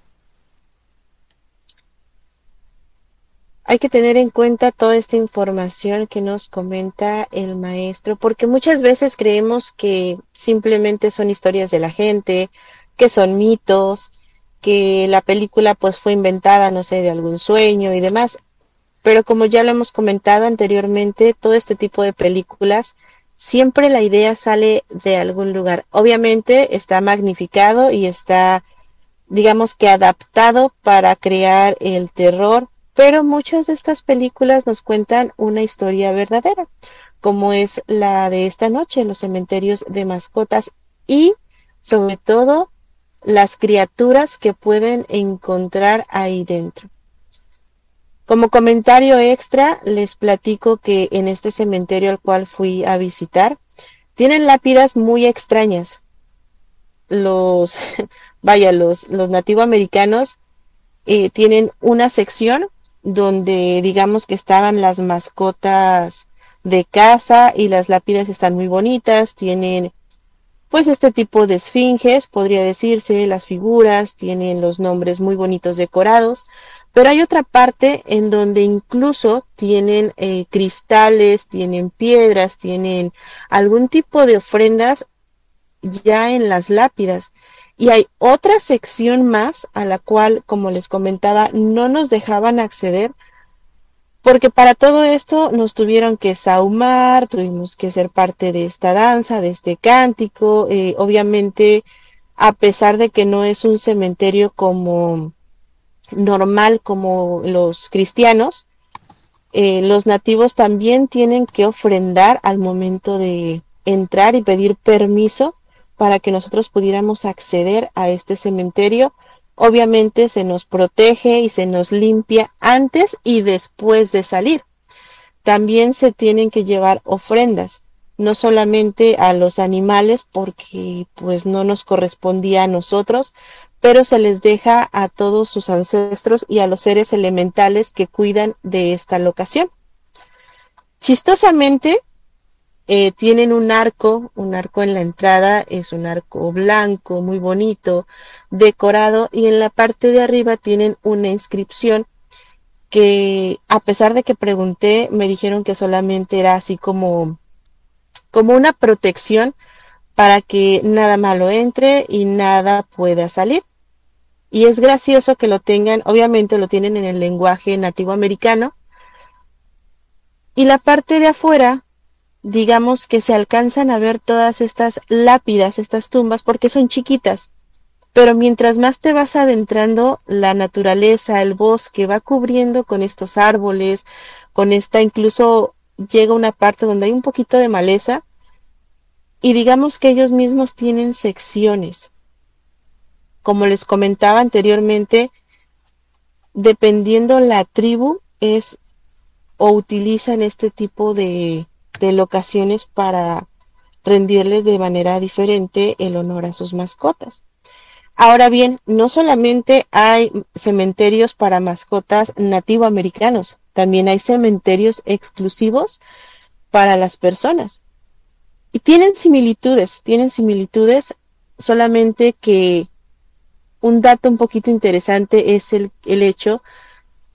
Hay que tener en cuenta toda esta información que nos comenta el maestro, porque muchas veces creemos que simplemente son historias de la gente, que son mitos, que la película pues fue inventada, no sé, de algún sueño y demás. Pero como ya lo hemos comentado anteriormente, todo este tipo de películas, siempre la idea sale de algún lugar. Obviamente está magnificado y está, digamos que adaptado para crear el terror pero muchas de estas películas nos cuentan una historia verdadera, como es la de esta noche, los cementerios de mascotas y sobre todo las criaturas que pueden encontrar ahí dentro. Como comentario extra, les platico que en este cementerio al cual fui a visitar, tienen lápidas muy extrañas. Los, vaya, los, los nativoamericanos eh, tienen una sección donde digamos que estaban las mascotas de casa y las lápidas están muy bonitas, tienen pues este tipo de esfinges, podría decirse, las figuras, tienen los nombres muy bonitos decorados, pero hay otra parte en donde incluso tienen eh, cristales, tienen piedras, tienen algún tipo de ofrendas ya en las lápidas. Y hay otra sección más a la cual, como les comentaba, no nos dejaban acceder porque para todo esto nos tuvieron que saumar, tuvimos que ser parte de esta danza, de este cántico. Eh, obviamente, a pesar de que no es un cementerio como normal como los cristianos, eh, los nativos también tienen que ofrendar al momento de entrar y pedir permiso para que nosotros pudiéramos acceder a este cementerio. Obviamente se nos protege y se nos limpia antes y después de salir. También se tienen que llevar ofrendas, no solamente a los animales porque pues no nos correspondía a nosotros, pero se les deja a todos sus ancestros y a los seres elementales que cuidan de esta locación. Chistosamente, eh, tienen un arco, un arco en la entrada, es un arco blanco, muy bonito, decorado, y en la parte de arriba tienen una inscripción que a pesar de que pregunté, me dijeron que solamente era así como, como una protección para que nada malo entre y nada pueda salir. Y es gracioso que lo tengan, obviamente lo tienen en el lenguaje nativo americano. Y la parte de afuera, digamos que se alcanzan a ver todas estas lápidas, estas tumbas, porque son chiquitas. Pero mientras más te vas adentrando, la naturaleza, el bosque va cubriendo con estos árboles, con esta incluso llega una parte donde hay un poquito de maleza y digamos que ellos mismos tienen secciones. Como les comentaba anteriormente, dependiendo la tribu es o utilizan este tipo de, de locaciones para rendirles de manera diferente el honor a sus mascotas. Ahora bien, no solamente hay cementerios para mascotas nativoamericanos, también hay cementerios exclusivos para las personas. Y tienen similitudes, tienen similitudes, solamente que un dato un poquito interesante es el, el hecho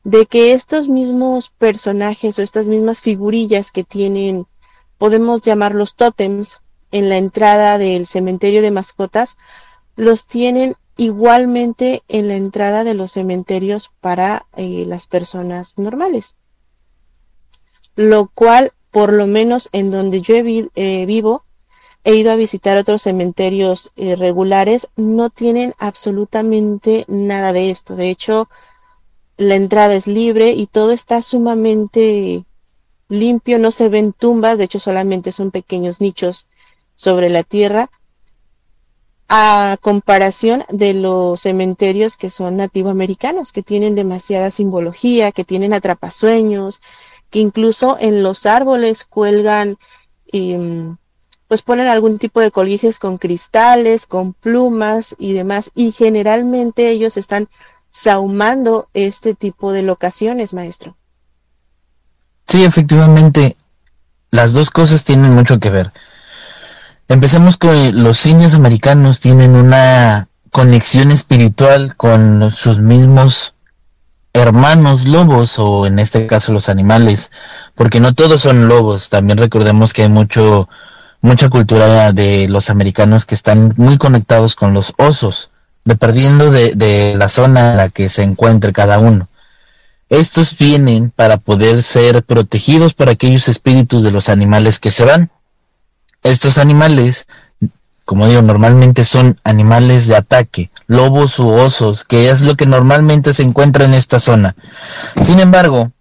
de que estos mismos personajes o estas mismas figurillas que tienen, podemos llamarlos tótems, en la entrada del cementerio de mascotas, los tienen igualmente en la entrada de los cementerios para eh, las personas normales. Lo cual por lo menos en donde yo eh, vivo, he ido a visitar otros cementerios eh, regulares, no tienen absolutamente nada de esto. De hecho, la entrada es libre y todo está sumamente limpio, no se ven tumbas, de hecho solamente son pequeños nichos sobre la tierra, a comparación de los cementerios que son nativoamericanos, que tienen demasiada simbología, que tienen atrapasueños, que incluso en los árboles cuelgan, y, em, pues ponen algún tipo de colijes con cristales, con plumas y demás, y generalmente ellos están saumando este tipo de locaciones, maestro. Sí, efectivamente, las dos cosas tienen mucho que ver. Empecemos con los indios americanos tienen una conexión espiritual con sus mismos hermanos lobos o en este caso los animales, porque no todos son lobos, también recordemos que hay mucho mucha cultura de los americanos que están muy conectados con los osos, dependiendo de, la zona en la que se encuentre cada uno. Estos vienen para poder ser protegidos por aquellos espíritus de los animales que se van. Estos animales como digo, normalmente son animales de ataque, lobos u osos, que es lo que normalmente se encuentra en esta zona. Sin embargo,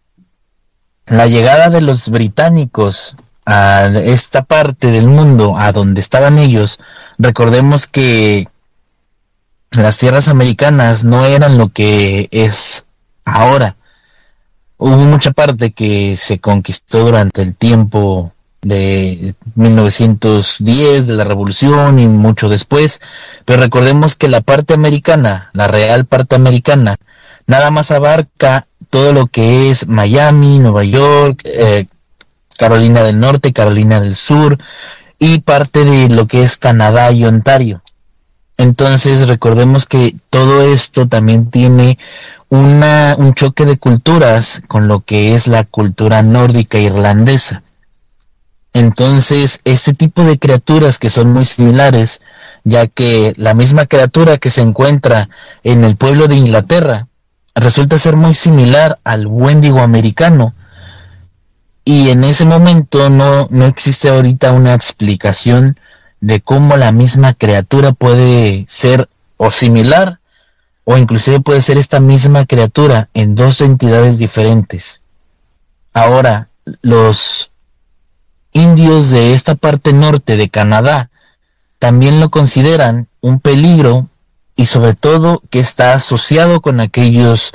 la llegada de los británicos a esta parte del mundo, a donde estaban ellos, recordemos que las tierras americanas no eran lo que es ahora. Hubo mucha parte que se conquistó durante el tiempo de 1910, de la revolución y mucho después, pero recordemos que la parte americana, la real parte americana, nada más abarca todo lo que es Miami, Nueva York, eh, Carolina del Norte, Carolina del Sur y parte de lo que es Canadá y Ontario. Entonces recordemos que todo esto también tiene una, un choque de culturas con lo que es la cultura nórdica irlandesa. Entonces, este tipo de criaturas que son muy similares, ya que la misma criatura que se encuentra en el pueblo de Inglaterra resulta ser muy similar al Wendigo americano. Y en ese momento no, no existe ahorita una explicación de cómo la misma criatura puede ser o similar o inclusive puede ser esta misma criatura en dos entidades diferentes. Ahora, los indios de esta parte norte de Canadá también lo consideran un peligro y sobre todo que está asociado con aquellos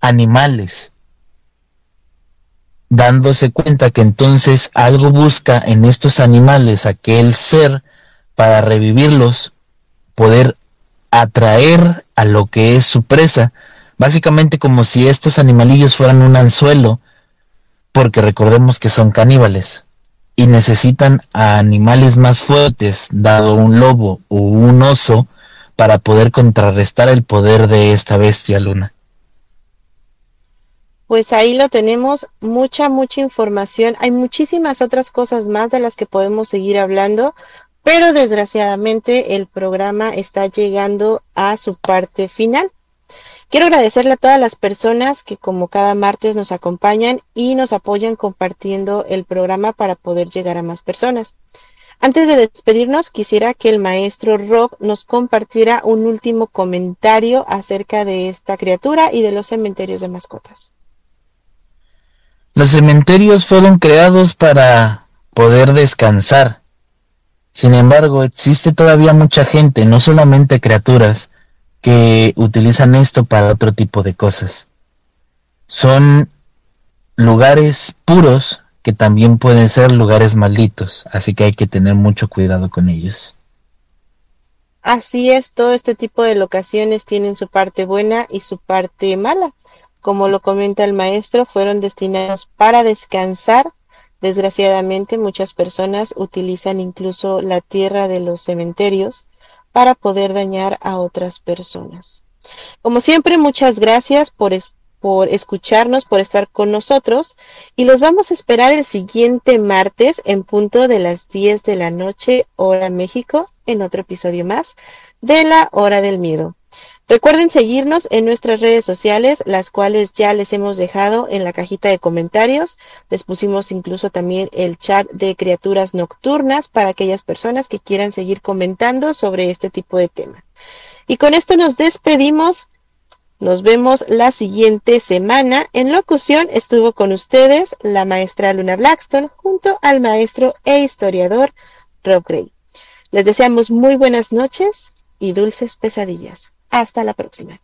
animales, dándose cuenta que entonces algo busca en estos animales aquel ser para revivirlos, poder atraer a lo que es su presa, básicamente como si estos animalillos fueran un anzuelo, porque recordemos que son caníbales y necesitan a animales más fuertes, dado un lobo o un oso, para poder contrarrestar el poder de esta bestia luna. Pues ahí lo tenemos, mucha, mucha información. Hay muchísimas otras cosas más de las que podemos seguir hablando, pero desgraciadamente el programa está llegando a su parte final. Quiero agradecerle a todas las personas que como cada martes nos acompañan y nos apoyan compartiendo el programa para poder llegar a más personas. Antes de despedirnos, quisiera que el maestro Rob nos compartiera un último comentario acerca de esta criatura y de los cementerios de mascotas. Los cementerios fueron creados para poder descansar. Sin embargo, existe todavía mucha gente, no solamente criaturas, que utilizan esto para otro tipo de cosas. Son lugares puros que también pueden ser lugares malditos, así que hay que tener mucho cuidado con ellos. Así es, todo este tipo de locaciones tienen su parte buena y su parte mala. Como lo comenta el maestro, fueron destinados para descansar. Desgraciadamente, muchas personas utilizan incluso la tierra de los cementerios para poder dañar a otras personas. Como siempre, muchas gracias por, por escucharnos, por estar con nosotros y los vamos a esperar el siguiente martes en punto de las 10 de la noche, hora México, en otro episodio más de la hora del miedo. Recuerden seguirnos en nuestras redes sociales, las cuales ya les hemos dejado en la cajita de comentarios. Les pusimos incluso también el chat de criaturas nocturnas para aquellas personas que quieran seguir comentando sobre este tipo de tema. Y con esto nos despedimos. Nos vemos la siguiente semana. En locución estuvo con ustedes la maestra Luna Blackstone junto al maestro e historiador Rob Gray. Les deseamos muy buenas noches y dulces pesadillas. Hasta la próxima.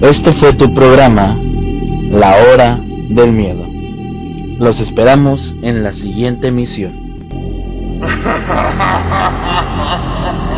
Este fue tu programa, La Hora del Miedo. Los esperamos en la siguiente emisión.